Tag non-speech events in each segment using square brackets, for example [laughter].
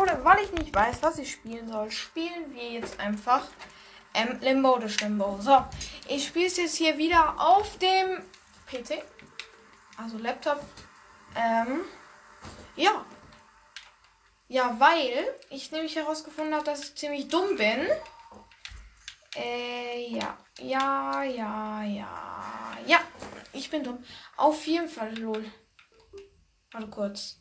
oder weil ich nicht weiß, was ich spielen soll, spielen wir jetzt einfach ähm, Limbo de Schlimbo. So, ich spiele es jetzt hier wieder auf dem PC, also Laptop. Ähm, ja. Ja, weil ich nämlich herausgefunden habe, dass ich ziemlich dumm bin. Äh, ja. Ja, ja, ja. Ja, ich bin dumm. Auf jeden Fall, lol. Warte kurz.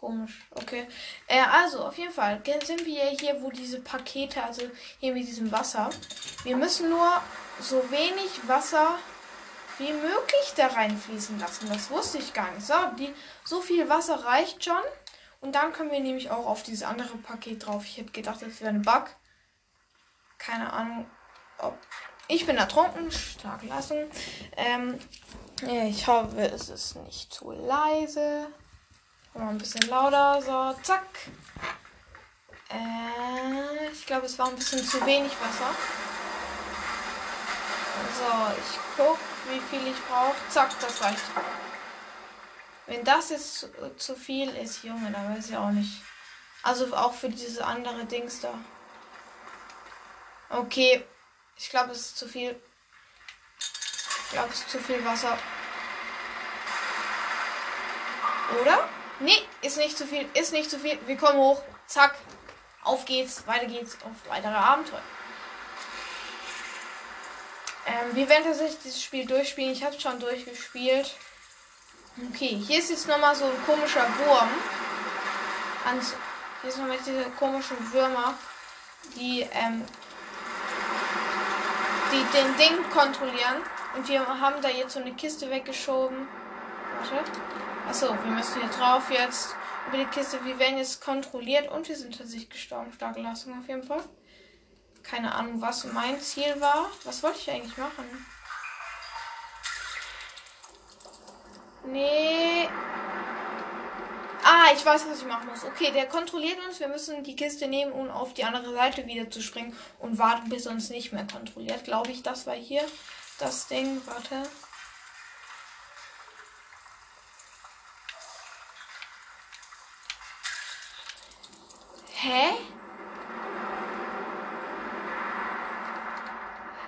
Komisch, okay. Äh, also, auf jeden Fall sind wir hier, wo diese Pakete, also hier mit diesem Wasser. Wir müssen nur so wenig Wasser wie möglich da reinfließen lassen. Das wusste ich gar nicht. So, die, so viel Wasser reicht schon. Und dann können wir nämlich auch auf dieses andere Paket drauf. Ich hätte gedacht, das wäre ein Bug. Keine Ahnung, ob. Ich bin ertrunken, stark lassen. Ähm, ich hoffe, es ist nicht zu leise. Mal ein bisschen lauter. So, zack. Äh, ich glaube, es war ein bisschen zu wenig Wasser. So, ich guck, wie viel ich brauche. Zack, das reicht. Wenn das jetzt zu, zu viel ist, Junge, dann weiß ich auch nicht. Also auch für diese andere Dings da. Okay. Ich glaube, es ist zu viel. Ich glaube, es ist zu viel Wasser. Oder? Nee, ist nicht zu viel. Ist nicht zu viel. Wir kommen hoch. Zack. Auf geht's. Weiter geht's auf weitere Abenteuer. Ähm, wir werden tatsächlich dieses Spiel durchspielen. Ich habe es schon durchgespielt. Okay, hier ist jetzt nochmal so ein komischer Wurm. Und hier sind nochmal diese komischen Würmer, die, ähm, die den Ding kontrollieren. Und wir haben da jetzt so eine Kiste weggeschoben. Warte. Achso, wir müssen hier drauf jetzt über die Kiste. Wir werden jetzt kontrolliert und wir sind tatsächlich gestorben. Starke Leistung auf jeden Fall. Keine Ahnung, was mein Ziel war. Was wollte ich eigentlich machen? Nee. Ah, ich weiß, was ich machen muss. Okay, der kontrolliert uns. Wir müssen die Kiste nehmen, um auf die andere Seite wieder zu springen und warten, bis uns nicht mehr kontrolliert. Glaube ich, das war hier das Ding. Warte. Hä?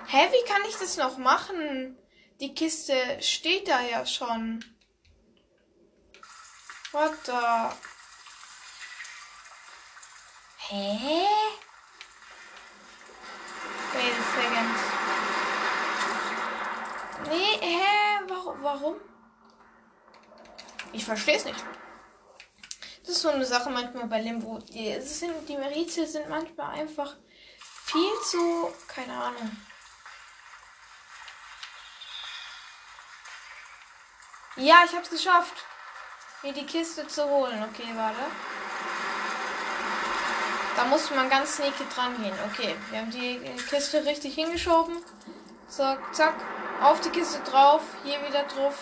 Hä, wie kann ich das noch machen? Die Kiste steht da ja schon. What the? Hä? Wait a second. Nee, hä? Warum? Ich verstehe es nicht. Ist so eine Sache manchmal bei Limbo. Die, sind, die Rätsel sind manchmal einfach viel zu. Keine Ahnung. Ja, ich hab's geschafft. Mir die Kiste zu holen. Okay, warte. Da muss man ganz sneaky dran gehen. Okay, wir haben die Kiste richtig hingeschoben. So, zack. Auf die Kiste drauf. Hier wieder drauf.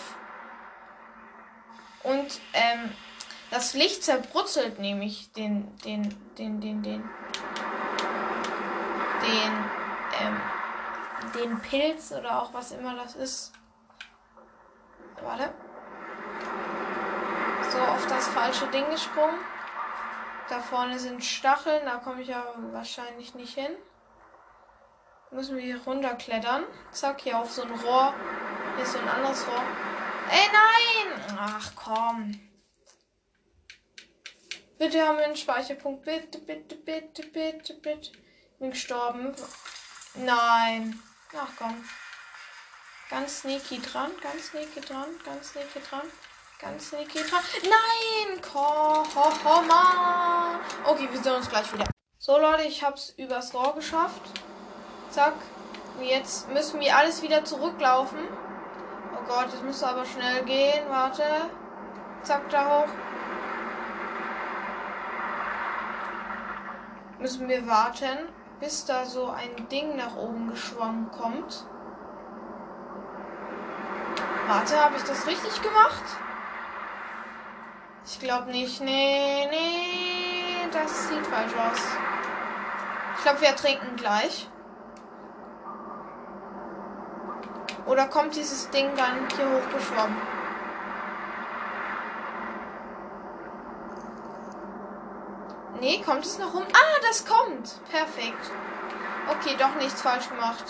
Und, ähm, das Licht zerbrutzelt nämlich den, den, den, den, den, den, ähm, den Pilz oder auch was immer das ist. Warte so auf das falsche Ding gesprungen. Da vorne sind Stacheln, da komme ich ja wahrscheinlich nicht hin. Müssen wir hier runterklettern. Zack, hier auf so ein Rohr. Hier ist so ein anderes Rohr. Ey, nein! Ach, komm. Bitte haben wir einen Speicherpunkt. Bitte, bitte, bitte, bitte, bitte. Bin gestorben. Nein. Ach komm. Ganz sneaky dran, ganz sneaky dran, ganz sneaky dran. Ganz sneaky dran. Nein! Mal. Okay, wir sehen uns gleich wieder. So, Leute, ich hab's übers Rohr geschafft. Zack. Jetzt müssen wir alles wieder zurücklaufen. Oh Gott, jetzt muss aber schnell gehen. Warte. Zack, da hoch. Müssen wir warten, bis da so ein Ding nach oben geschwommen kommt. Warte, habe ich das richtig gemacht? Ich glaube nicht. Nee, nee, das sieht falsch aus. Ich glaube, wir trinken gleich. Oder kommt dieses Ding dann hier hochgeschwommen? Nee, kommt es noch rum? Ah, das kommt. Perfekt. Okay, doch nichts falsch gemacht.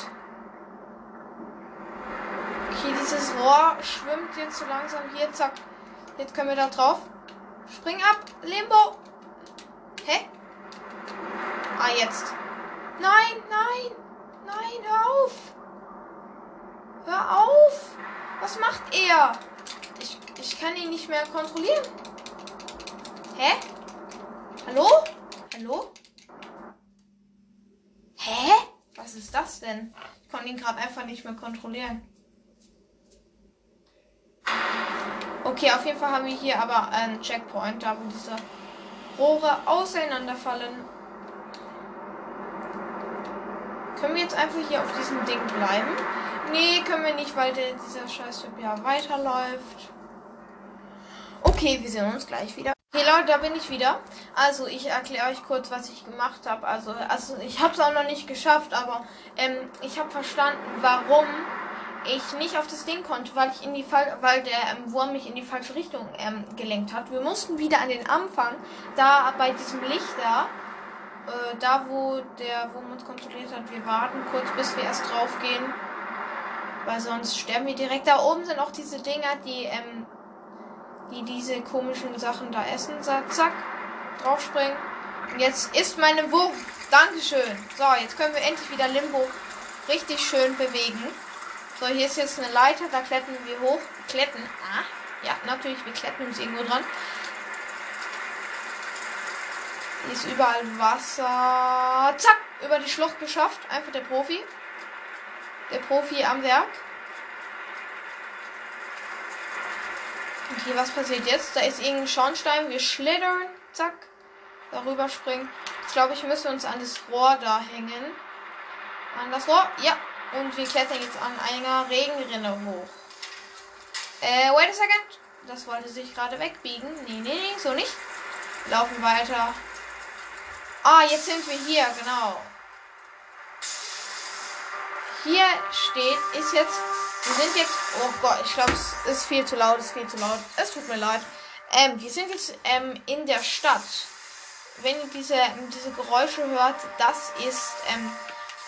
Okay, dieses Rohr schwimmt jetzt so langsam. Hier, zack. Jetzt können wir da drauf. Spring ab. Limbo. Hä? Ah, jetzt. Nein, nein. Nein, hör auf. Hör auf. Was macht er? Ich, ich kann ihn nicht mehr kontrollieren. Hä? Hallo? Hallo? Hä? Was ist das denn? Ich konnte ihn gerade einfach nicht mehr kontrollieren. Okay, auf jeden Fall haben wir hier aber einen Checkpoint, da wo diese Rohre auseinanderfallen. Können wir jetzt einfach hier auf diesem Ding bleiben? Nee, können wir nicht, weil der, dieser Scheißtyp ja weiterläuft. Okay, wir sehen uns gleich wieder. Hey Leute, da bin ich wieder. Also ich erkläre euch kurz, was ich gemacht habe. Also, also ich habe es auch noch nicht geschafft, aber ähm, ich habe verstanden, warum ich nicht auf das Ding konnte, weil ich in die Fall, weil der ähm, Wurm mich in die falsche Richtung ähm, gelenkt hat. Wir mussten wieder an den Anfang, da bei diesem Licht da, äh, da wo der Wurm uns kontrolliert hat. Wir warten kurz, bis wir erst drauf gehen, weil sonst sterben wir direkt. Da oben sind auch diese Dinger, die ähm, die diese komischen Sachen da essen. Zack, zack, draufspringen. Und jetzt ist meine Wurm. Dankeschön. So, jetzt können wir endlich wieder Limbo richtig schön bewegen. So, hier ist jetzt eine Leiter, da klettern wir hoch. Kletten. Ah, ja, natürlich, wir kletten uns irgendwo dran. Hier ist überall Wasser. Zack, über die Schlucht geschafft. Einfach der Profi. Der Profi am Werk. Okay, was passiert jetzt? Da ist irgendein Schornstein. Wir schlittern. Zack. Darüber springen. Jetzt glaube ich, müssen wir uns an das Rohr da hängen. An das Rohr. Ja. Und wir klettern jetzt an einer Regenrinne hoch. Äh, wait a second. Das wollte sich gerade wegbiegen. Nee, nee, nee, so nicht. Laufen weiter. Ah, jetzt sind wir hier, genau. Hier steht, ist jetzt wir sind jetzt. Oh Gott, ich glaube, es ist viel zu laut, es ist viel zu laut. Es tut mir leid. Ähm, wir sind jetzt ähm, in der Stadt. Wenn ihr diese, ähm, diese Geräusche hört, das ist ähm,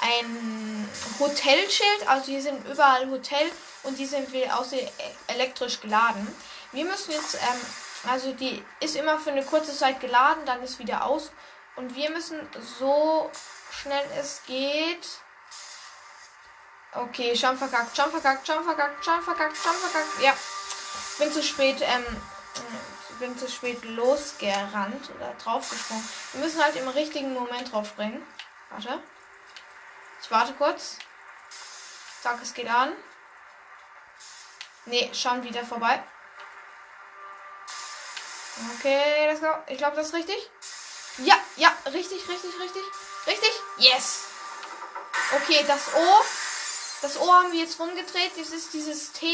ein Hotelschild. Also hier sind überall Hotel und die sind wir außer elektrisch geladen. Wir müssen jetzt, ähm, also die ist immer für eine kurze Zeit geladen, dann ist wieder aus. Und wir müssen so schnell es geht Okay, schon verkackt, schon verkackt, schon verkackt, schon verkackt, schon verkackt. Ja. Bin zu spät, ähm, bin zu spät losgerannt oder draufgesprungen. Wir müssen halt im richtigen Moment draufspringen. Warte. Ich warte kurz. Sag, es geht an. Nee, schon wieder vorbei. Okay, let's go. Ich glaube, das ist richtig. Ja, ja, richtig, richtig, richtig. Richtig? Yes. Okay, das O das Ohr haben wir jetzt rumgedreht. Das ist dieses T.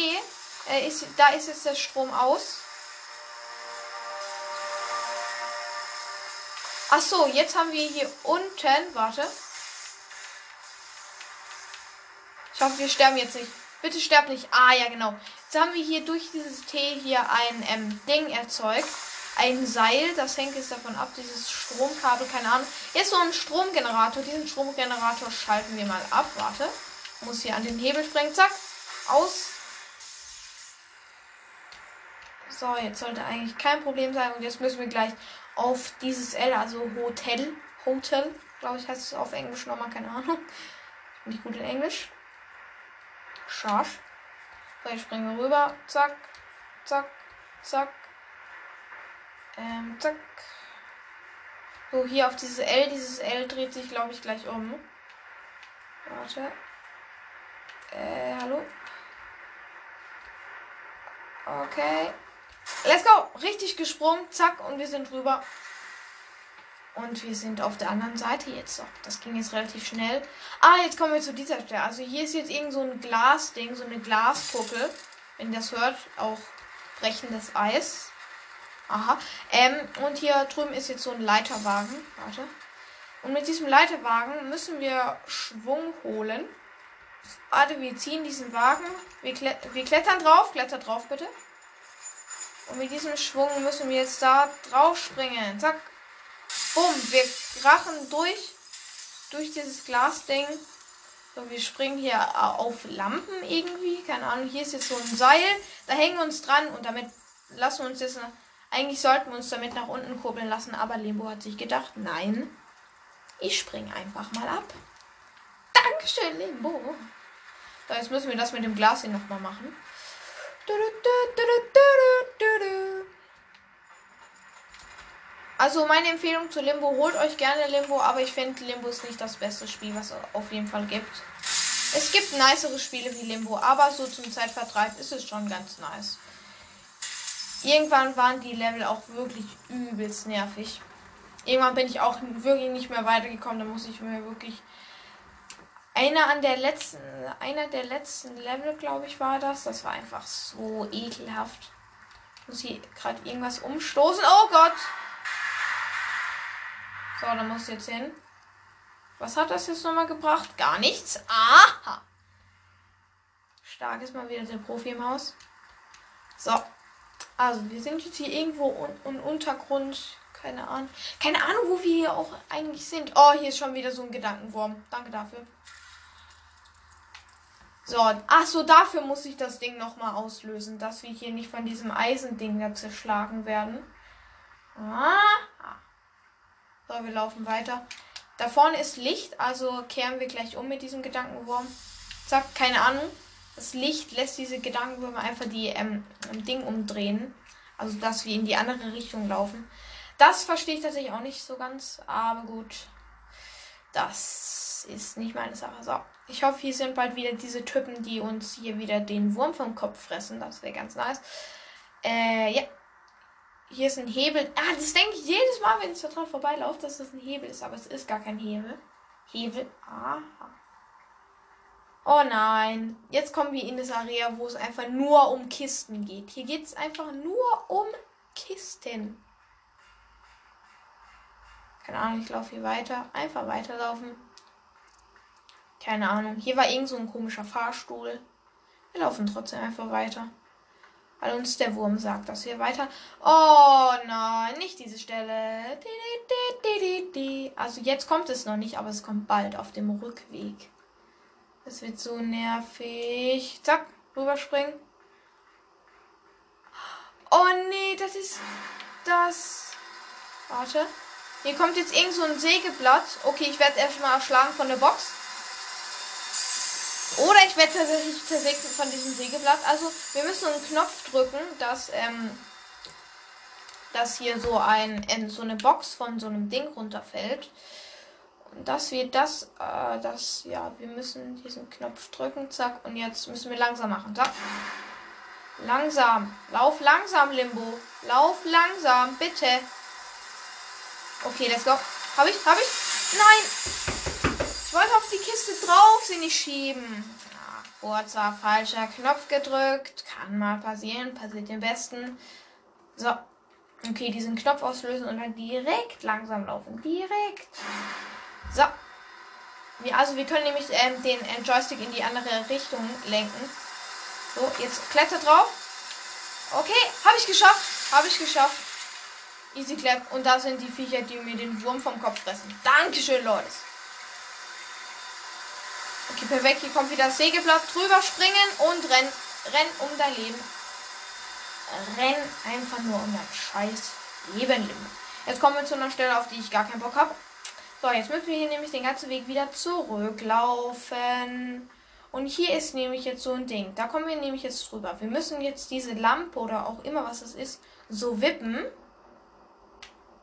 Äh, ist, da ist jetzt der Strom aus. Ach so, jetzt haben wir hier unten. Warte. Ich hoffe, wir sterben jetzt nicht. Bitte sterbt nicht. Ah, ja, genau. Jetzt haben wir hier durch dieses T hier ein ähm, Ding erzeugt. Ein Seil, das hängt jetzt davon ab, dieses Stromkabel, keine Ahnung. Jetzt so ein Stromgenerator. Diesen Stromgenerator schalten wir mal ab. Warte. Muss hier an den Hebel springen. Zack. Aus. So, jetzt sollte eigentlich kein Problem sein. Und jetzt müssen wir gleich auf dieses L, also Hotel. Hotel, glaube ich, heißt es auf Englisch nochmal, keine Ahnung. Ich bin nicht gut in Englisch. Scharf. So, jetzt springen wir rüber. Zack. Zack. Zack. Ähm, zack. So, hier auf dieses L. Dieses L dreht sich, glaube ich, gleich um. Warte. Äh, hallo? Okay. Let's go. Richtig gesprungen. Zack. Und wir sind drüber. Und wir sind auf der anderen Seite jetzt. Das ging jetzt relativ schnell. Ah, jetzt kommen wir zu dieser Stelle. Also hier ist jetzt irgend so ein Glasding, so eine Glaspucke. Wenn ihr das hört, auch brechendes Eis. Aha. Ähm, und hier drüben ist jetzt so ein Leiterwagen. Warte. Und mit diesem Leiterwagen müssen wir Schwung holen. Warte, wir ziehen diesen Wagen. Wir, klet wir klettern drauf. Kletter drauf, bitte. Und mit diesem Schwung müssen wir jetzt da drauf springen. Zack. Bumm, wir krachen durch, durch dieses Glasding. So, wir springen hier auf Lampen irgendwie. Keine Ahnung, hier ist jetzt so ein Seil. Da hängen wir uns dran und damit lassen wir uns jetzt. Eigentlich sollten wir uns damit nach unten kurbeln lassen, aber Limbo hat sich gedacht, nein, ich springe einfach mal ab. Dankeschön, Limbo. So, jetzt müssen wir das mit dem Glas hier nochmal machen. Also meine Empfehlung zu Limbo, holt euch gerne Limbo, aber ich finde Limbo ist nicht das beste Spiel, was es auf jeden Fall gibt. Es gibt nicere Spiele wie Limbo, aber so zum Zeitvertreib ist es schon ganz nice. Irgendwann waren die Level auch wirklich übelst nervig. Irgendwann bin ich auch wirklich nicht mehr weitergekommen, da muss ich mir wirklich einer an der letzten, einer der letzten Level, glaube ich, war das. Das war einfach so ekelhaft. Ich muss hier gerade irgendwas umstoßen. Oh Gott! So, da muss ich jetzt hin. Was hat das jetzt nochmal gebracht? Gar nichts. Aha! Stark ist mal wieder der Profi im Haus. So. Also, wir sind jetzt hier irgendwo im Untergrund. Keine Ahnung. Keine Ahnung, wo wir hier auch eigentlich sind. Oh, hier ist schon wieder so ein Gedankenwurm. Danke dafür. So, ach so, dafür muss ich das Ding nochmal auslösen, dass wir hier nicht von diesem Eisending da zerschlagen werden. Ah. So, wir laufen weiter. Da vorne ist Licht, also kehren wir gleich um mit diesem Gedankenwurm. Zack, keine Ahnung. Das Licht lässt diese Gedankenwürmer einfach die ähm, Ding umdrehen. Also, dass wir in die andere Richtung laufen. Das verstehe ich tatsächlich auch nicht so ganz, aber gut. Das ist nicht meine Sache. So. Ich hoffe, hier sind bald wieder diese Typen, die uns hier wieder den Wurm vom Kopf fressen. Das wäre ganz nice. Äh, ja. Hier ist ein Hebel. Ah, das denke ich jedes Mal, wenn ich da dran vorbeilaufe, dass das ein Hebel ist. Aber es ist gar kein Hebel. Hebel. Aha. Oh nein. Jetzt kommen wir in das Area, wo es einfach nur um Kisten geht. Hier geht es einfach nur um Kisten. Keine Ahnung, ich laufe hier weiter. Einfach weiterlaufen. Keine Ahnung. Hier war irgend so ein komischer Fahrstuhl. Wir laufen trotzdem einfach weiter. Weil uns der Wurm sagt, dass wir weiter. Oh nein, nicht diese Stelle. Also jetzt kommt es noch nicht, aber es kommt bald auf dem Rückweg. Das wird so nervig. Zack, rüberspringen. Oh nee, das ist das. Warte. Hier kommt jetzt irgend so ein Sägeblatt. Okay, ich werde erstmal erschlagen von der Box. Oder ich werde tatsächlich zersägt von diesem Sägeblatt. Also wir müssen einen Knopf drücken, dass, ähm, dass hier so ein in so eine Box von so einem Ding runterfällt. Und dass wir das, äh, das, ja, wir müssen diesen Knopf drücken, zack. Und jetzt müssen wir langsam machen, zack. Langsam. Lauf langsam, Limbo. Lauf langsam, bitte. Okay, let's go. Hab ich? Hab ich? Nein! wollte auf die Kiste drauf sie nicht schieben. Kurzer falscher Knopf gedrückt. Kann mal passieren. Passiert dem Besten. So. Okay, diesen Knopf auslösen und dann direkt langsam laufen. Direkt. So. Wir, also wir können nämlich ähm, den äh, Joystick in die andere Richtung lenken. So, jetzt kletter drauf. Okay, habe ich geschafft. Habe ich geschafft. Easy clap. Und da sind die Viecher, die mir den Wurm vom Kopf fressen. Dankeschön, Leute. Okay, perfekt. Hier kommt wieder das Sägeblatt. Drüber springen und renn. Renn um dein Leben. Renn einfach nur um dein scheiß Leben. Jetzt kommen wir zu einer Stelle, auf die ich gar keinen Bock habe. So, jetzt müssen wir hier nämlich den ganzen Weg wieder zurücklaufen. Und hier ist nämlich jetzt so ein Ding. Da kommen wir nämlich jetzt drüber. Wir müssen jetzt diese Lampe oder auch immer was es ist, so wippen,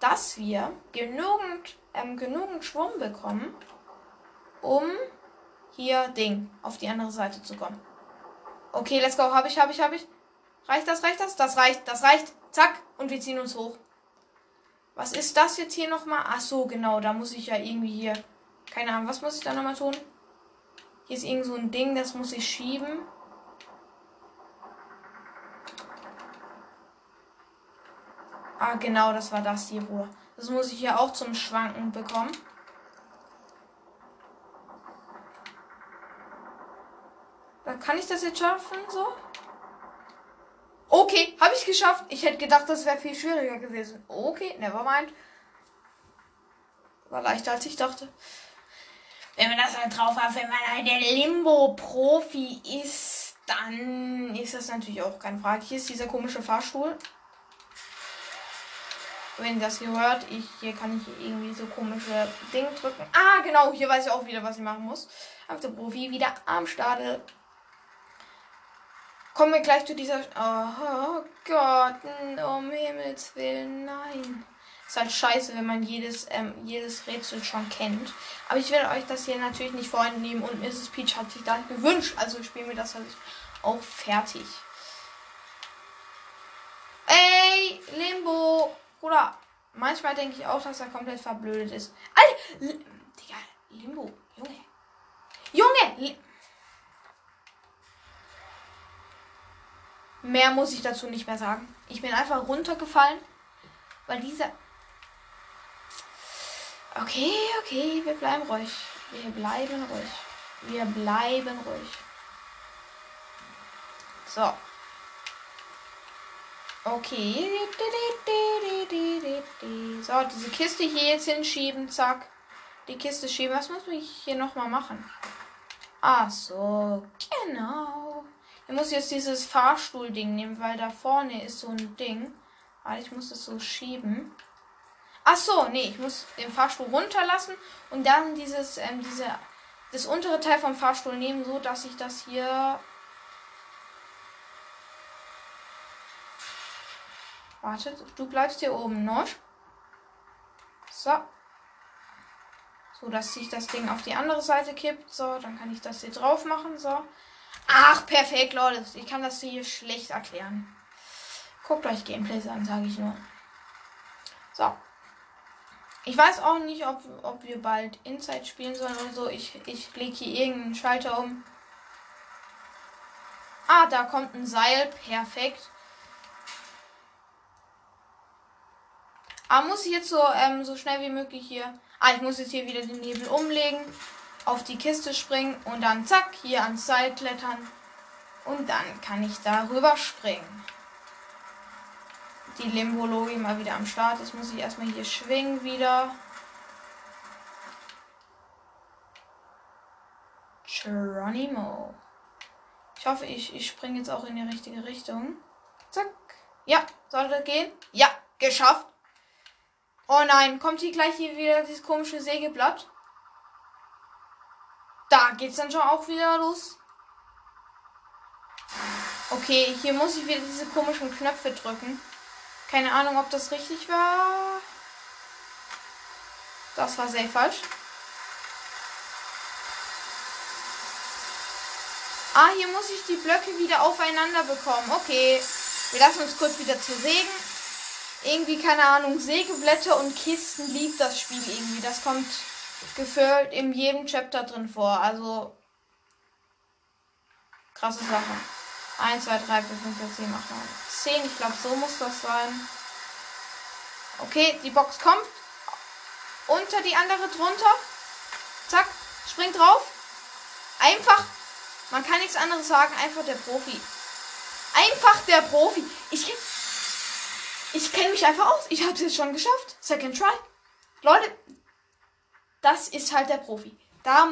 dass wir genügend, ähm, genügend Schwung bekommen, um hier Ding auf die andere Seite zu kommen. Okay, let's go. Habe ich, habe ich, habe ich. Reicht das, reicht das? Das reicht, das reicht. Zack. Und wir ziehen uns hoch. Was ist das jetzt hier nochmal? Ach so, genau. Da muss ich ja irgendwie hier. Keine Ahnung, was muss ich da nochmal tun? Hier ist irgend so ein Ding, das muss ich schieben. Ah, genau, das war das hier wohl. Das muss ich ja auch zum Schwanken bekommen. Kann ich das jetzt schaffen, so. Okay, habe ich geschafft. Ich hätte gedacht, das wäre viel schwieriger gewesen. Okay, never mind. war leichter als ich dachte. Wenn man das halt drauf hat, wenn man halt der Limbo-Profi ist, dann ist das natürlich auch keine Frage. Hier ist dieser komische Fahrstuhl. Wenn ihr das hier hört, ich, hier kann ich irgendwie so komische Dinge drücken. Ah, genau, hier weiß ich auch wieder, was ich machen muss. Auf der Profi wieder am Stadel. Kommen wir gleich zu dieser. Oh Gott, um Himmels Willen, nein. Ist halt scheiße, wenn man jedes, ähm, jedes Rätsel schon kennt. Aber ich werde euch das hier natürlich nicht vorentnehmen und Mrs. Peach hat sich das gewünscht. Also spielen wir das halt auch fertig. Ey, Limbo. Oder manchmal denke ich auch, dass er komplett verblödet ist. Alter, Digga, Limbo. Junge. Junge! Li Mehr muss ich dazu nicht mehr sagen. Ich bin einfach runtergefallen, weil dieser. Okay, okay, wir bleiben ruhig. Wir bleiben ruhig. Wir bleiben ruhig. So. Okay. So, diese Kiste hier jetzt hinschieben. Zack. Die Kiste schieben. Was muss ich hier nochmal machen? Ach so. Genau. Ich muss jetzt dieses Fahrstuhlding nehmen, weil da vorne ist so ein Ding. Aber ich muss es so schieben. Ach so, nee, ich muss den Fahrstuhl runterlassen und dann dieses, ähm, diese, das untere Teil vom Fahrstuhl nehmen, so dass ich das hier. Wartet, du bleibst hier oben, ne? So. So, dass sich das Ding auf die andere Seite kippt. So, dann kann ich das hier drauf machen. So. Ach, perfekt, Leute. Ich kann das hier schlecht erklären. Guckt euch Gameplays an, sage ich nur. So. Ich weiß auch nicht, ob, ob wir bald Inside spielen sollen oder so. Ich, ich lege hier irgendeinen Schalter um. Ah, da kommt ein Seil. Perfekt. Aber muss ich jetzt so, ähm, so schnell wie möglich hier. Ah, ich muss jetzt hier wieder den Nebel umlegen auf die Kiste springen und dann zack, hier ans Seil klettern. Und dann kann ich darüber springen. Die Limbologik mal wieder am Start. Jetzt muss ich erstmal hier schwingen wieder. Geronimo. Ich hoffe, ich, ich springe jetzt auch in die richtige Richtung. Zack. Ja, sollte gehen. Ja, geschafft. Oh nein, kommt hier gleich hier wieder dieses komische Sägeblatt. Da geht's dann schon auch wieder los. Okay, hier muss ich wieder diese komischen Knöpfe drücken. Keine Ahnung, ob das richtig war. Das war sehr falsch. Ah, hier muss ich die Blöcke wieder aufeinander bekommen. Okay. Wir lassen uns kurz wieder zu sägen. Irgendwie, keine Ahnung, Sägeblätter und Kisten liebt das Spiel irgendwie. Das kommt gefühlt in jedem Chapter drin vor. Also krasse Sache. 1, 2, 3, 4, 5, 6, 7, 8, 9, 10. Ich glaube, so muss das sein. Okay, die Box kommt. Unter die andere drunter. Zack, springt drauf. Einfach. Man kann nichts anderes sagen. Einfach der Profi. Einfach der Profi. Ich, ich kenne mich einfach aus. Ich habe es jetzt schon geschafft. Second try. Leute, das ist halt der Profi. Da,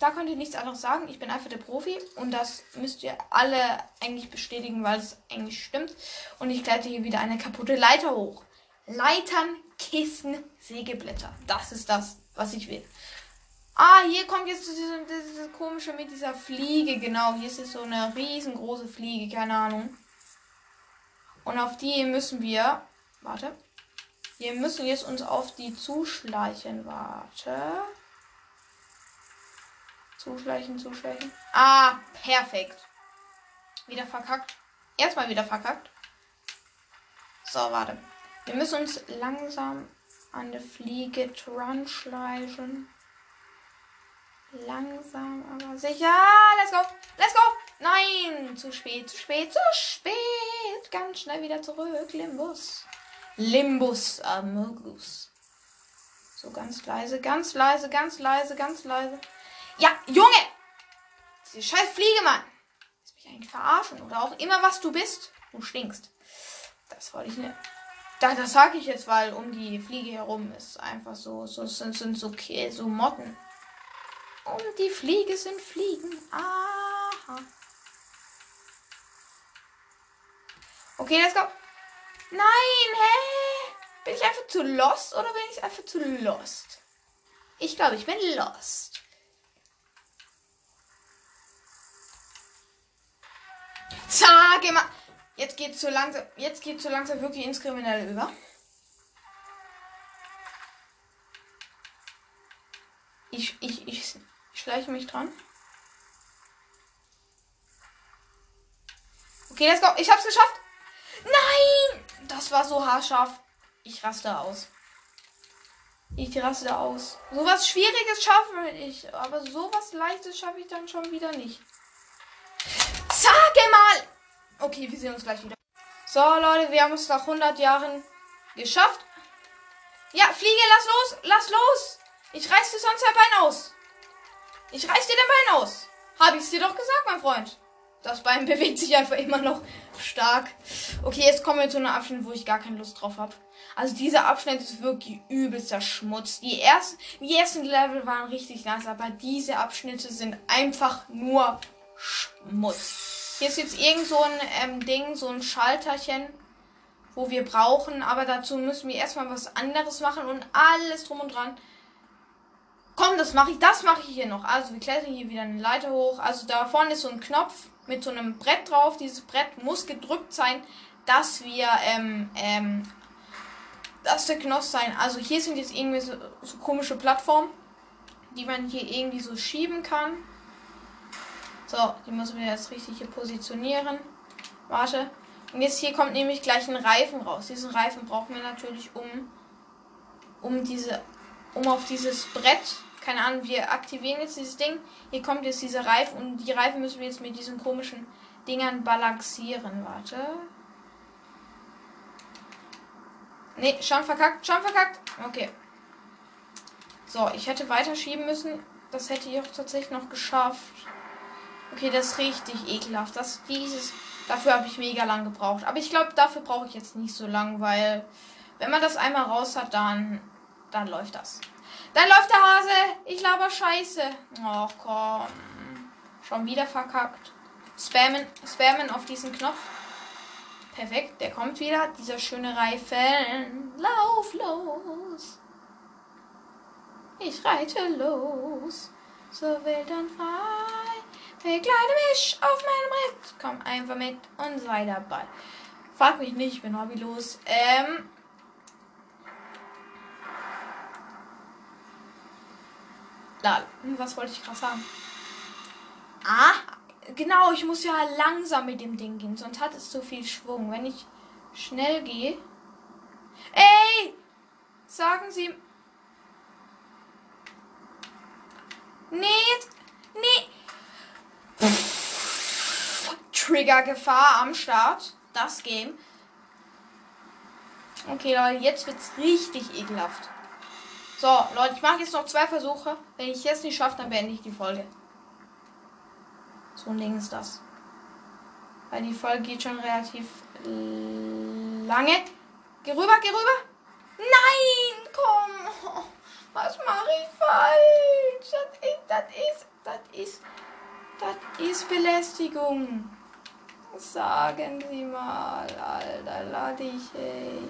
da könnt ihr nichts anderes sagen. Ich bin einfach der Profi und das müsst ihr alle eigentlich bestätigen, weil es eigentlich stimmt. Und ich gleite hier wieder eine kaputte Leiter hoch. Leitern, Kissen, Sägeblätter. Das ist das, was ich will. Ah, hier kommt jetzt diese, diese komische mit dieser Fliege. Genau, hier ist jetzt so eine riesengroße Fliege, keine Ahnung. Und auf die müssen wir. Warte. Wir müssen jetzt uns auf die zuschleichen. Warte. Zuschleichen, zuschleichen. Ah, perfekt. Wieder verkackt. Erstmal wieder verkackt. So, warte. Wir müssen uns langsam an der Fliege dran schleichen. Langsam, aber sicher. Let's go. Let's go. Nein, zu spät, zu spät, zu spät. Ganz schnell wieder zurück. Limbus. Limbus Amogus. So ganz leise, ganz leise, ganz leise, ganz leise. Ja, Junge! Diese scheiß Fliege, Mann! Willst mich eigentlich verarschen? Oder auch immer, was du bist. Du stinkst. Das wollte ich nicht. Da, das sage ich jetzt, weil um die Fliege herum ist einfach so, so sind, sind so, okay, so Motten. Um die Fliege sind Fliegen. Aha. Okay, let's go. Nein, hä? Bin ich einfach zu lost oder bin ich einfach zu lost? Ich glaube, ich bin lost. Sage mal. Jetzt geht so langsam, jetzt geht so langsam wirklich ins Kriminelle über. Ich, ich, ich, ich schleiche mich dran. Okay, let's go. Ich hab's geschafft. Nein! Das war so haarscharf. Ich raste aus. Ich raste aus. Sowas Schwieriges schaffe ich. Aber sowas Leichtes schaffe ich dann schon wieder nicht. Sage mal! Okay, wir sehen uns gleich wieder. So, Leute, wir haben es nach 100 Jahren geschafft. Ja, Fliege, lass los! Lass los! Ich reiß dir sonst dein Bein aus. Ich reiß dir dein Bein aus. Hab ich's dir doch gesagt, mein Freund. Das Bein [laughs] bewegt sich einfach immer noch stark. Okay, jetzt kommen wir zu einem Abschnitt, wo ich gar keine Lust drauf habe. Also dieser Abschnitt ist wirklich übelster Schmutz. Die ersten, die ersten Level waren richtig nice, aber diese Abschnitte sind einfach nur Schmutz. Hier ist jetzt irgend so ein ähm, Ding, so ein Schalterchen, wo wir brauchen, aber dazu müssen wir erstmal was anderes machen und alles drum und dran. Komm, das mache ich, das mache ich hier noch. Also wir klettern hier wieder eine Leiter hoch. Also da vorne ist so ein Knopf mit so einem Brett drauf. Dieses Brett muss gedrückt sein, dass wir, ähm, ähm, dass der Knoss sein. Also hier sind jetzt irgendwie so, so komische Plattformen, die man hier irgendwie so schieben kann. So, die müssen wir jetzt richtig hier positionieren. Warte. Und jetzt hier kommt nämlich gleich ein Reifen raus. Diesen Reifen brauchen wir natürlich, um, um diese, um auf dieses Brett keine Ahnung, wir aktivieren jetzt dieses Ding. Hier kommt jetzt diese Reifen und die Reifen müssen wir jetzt mit diesen komischen Dingern balancieren. Warte. Ne, schon verkackt, schon verkackt. Okay. So, ich hätte weiterschieben müssen. Das hätte ich auch tatsächlich noch geschafft. Okay, das ist richtig ekelhaft. Das, dieses, dafür habe ich mega lang gebraucht. Aber ich glaube, dafür brauche ich jetzt nicht so lang, weil wenn man das einmal raus hat, dann, dann läuft das. Dann läuft der Hase. Ich laber Scheiße. Ach komm. Schon wieder verkackt. Spammen, spammen auf diesen Knopf. Perfekt, der kommt wieder. Dieser schöne Reifen. Lauf los. Ich reite los. So wild und frei. Begleite mich auf meinem Brett. Komm einfach mit und sei dabei. Frag mich nicht, ich bin hobbylos. Ähm, Lal. Was wollte ich gerade sagen? Ah, genau, ich muss ja langsam mit dem Ding gehen, sonst hat es zu viel Schwung. Wenn ich schnell gehe. Ey! Sagen Sie. Nee, nee. Triggergefahr am Start. Das Game. Okay, Leute, jetzt wird's richtig ekelhaft. So, Leute, ich mache jetzt noch zwei Versuche. Wenn ich jetzt nicht schaffe, dann beende ich die Folge. So ein Ding ist das. Weil die Folge geht schon relativ lange. Geh rüber, geh rüber. Nein, komm. Was mache ich falsch? Das ist, das ist, das ist, das ist Belästigung. Sagen Sie mal, Alter, lade ich, ey.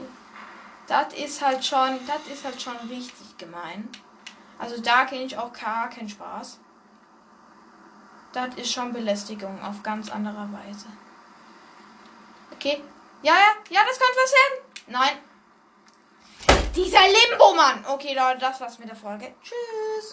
Das ist halt schon, das ist halt schon richtig gemein. Also da kenne ich auch gar keinen Spaß. Das ist schon Belästigung auf ganz andere Weise. Okay. Ja, ja, ja, das könnte was werden. Nein. Dieser Limbo-Mann. Okay, Leute, das war's mit der Folge. Tschüss.